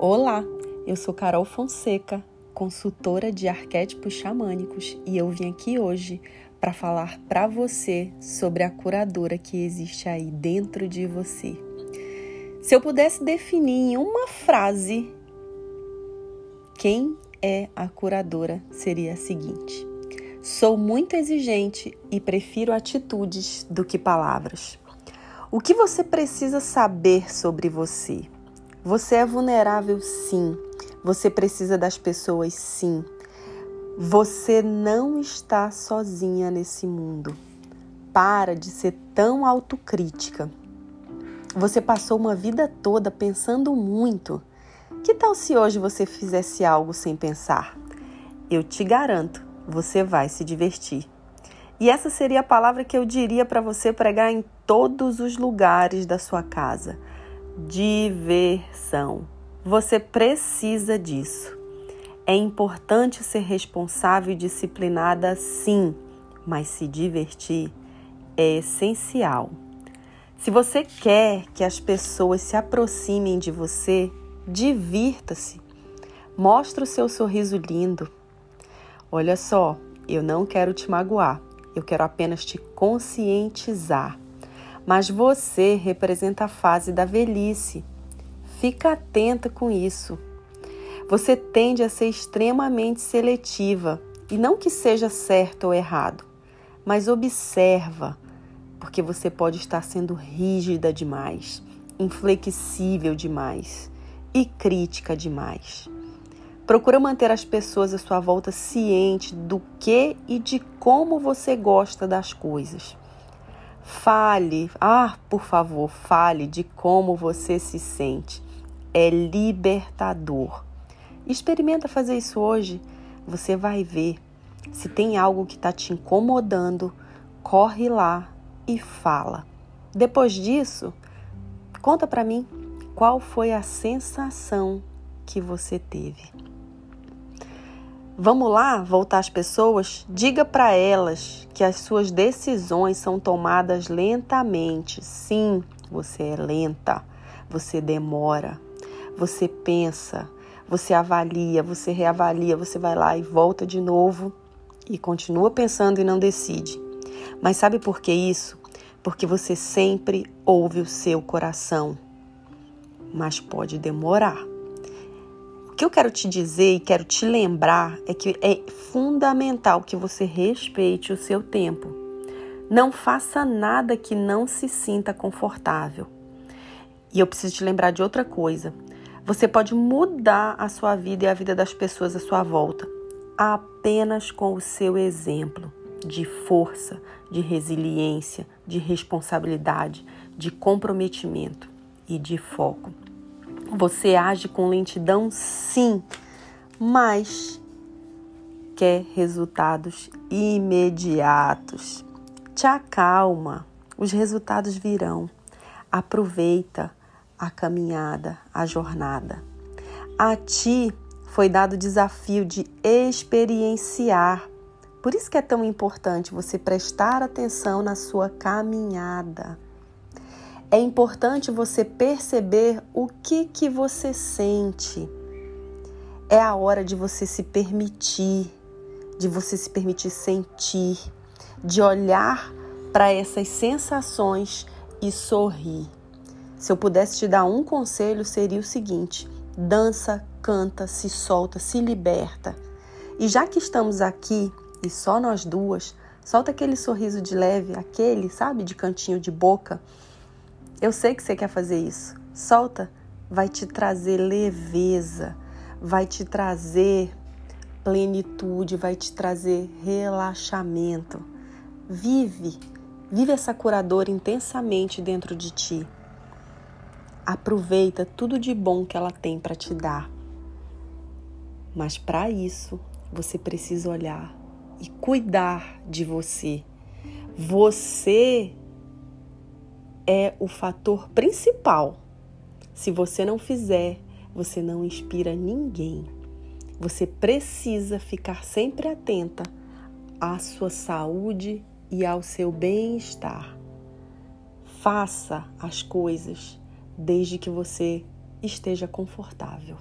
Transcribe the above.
Olá, eu sou Carol Fonseca, consultora de arquétipos xamânicos, e eu vim aqui hoje para falar para você sobre a curadora que existe aí dentro de você. Se eu pudesse definir em uma frase quem é a curadora, seria a seguinte: Sou muito exigente e prefiro atitudes do que palavras. O que você precisa saber sobre você? Você é vulnerável, sim. Você precisa das pessoas, sim. Você não está sozinha nesse mundo. Para de ser tão autocrítica. Você passou uma vida toda pensando muito. Que tal se hoje você fizesse algo sem pensar? Eu te garanto, você vai se divertir. E essa seria a palavra que eu diria para você pregar em todos os lugares da sua casa diversão. Você precisa disso. É importante ser responsável e disciplinada, sim, mas se divertir é essencial. Se você quer que as pessoas se aproximem de você, divirta-se. Mostre o seu sorriso lindo. Olha só, eu não quero te magoar, eu quero apenas te conscientizar mas você representa a fase da velhice. Fica atenta com isso. Você tende a ser extremamente seletiva, e não que seja certo ou errado, mas observa, porque você pode estar sendo rígida demais, inflexível demais e crítica demais. Procura manter as pessoas à sua volta cientes do que e de como você gosta das coisas. Fale, ah, por favor, fale de como você se sente. É libertador. Experimenta fazer isso hoje. Você vai ver. Se tem algo que está te incomodando, corre lá e fala. Depois disso, conta para mim qual foi a sensação que você teve. Vamos lá voltar às pessoas? Diga para elas que as suas decisões são tomadas lentamente. Sim, você é lenta, você demora, você pensa, você avalia, você reavalia, você vai lá e volta de novo e continua pensando e não decide. Mas sabe por que isso? Porque você sempre ouve o seu coração. Mas pode demorar que eu quero te dizer e quero te lembrar é que é fundamental que você respeite o seu tempo. Não faça nada que não se sinta confortável. E eu preciso te lembrar de outra coisa. Você pode mudar a sua vida e a vida das pessoas à sua volta apenas com o seu exemplo de força, de resiliência, de responsabilidade, de comprometimento e de foco. Você age com lentidão, sim, mas quer resultados imediatos. Te acalma, os resultados virão. Aproveita a caminhada, a jornada. A ti foi dado o desafio de experienciar. Por isso que é tão importante você prestar atenção na sua caminhada é importante você perceber o que que você sente. É a hora de você se permitir, de você se permitir sentir, de olhar para essas sensações e sorrir. Se eu pudesse te dar um conselho, seria o seguinte: dança, canta, se solta, se liberta. E já que estamos aqui e só nós duas, solta aquele sorriso de leve, aquele, sabe, de cantinho de boca eu sei que você quer fazer isso. Solta, vai te trazer leveza, vai te trazer plenitude, vai te trazer relaxamento. Vive, vive essa curadora intensamente dentro de ti. Aproveita tudo de bom que ela tem para te dar. Mas para isso, você precisa olhar e cuidar de você. Você é o fator principal. Se você não fizer, você não inspira ninguém. Você precisa ficar sempre atenta à sua saúde e ao seu bem-estar. Faça as coisas desde que você esteja confortável.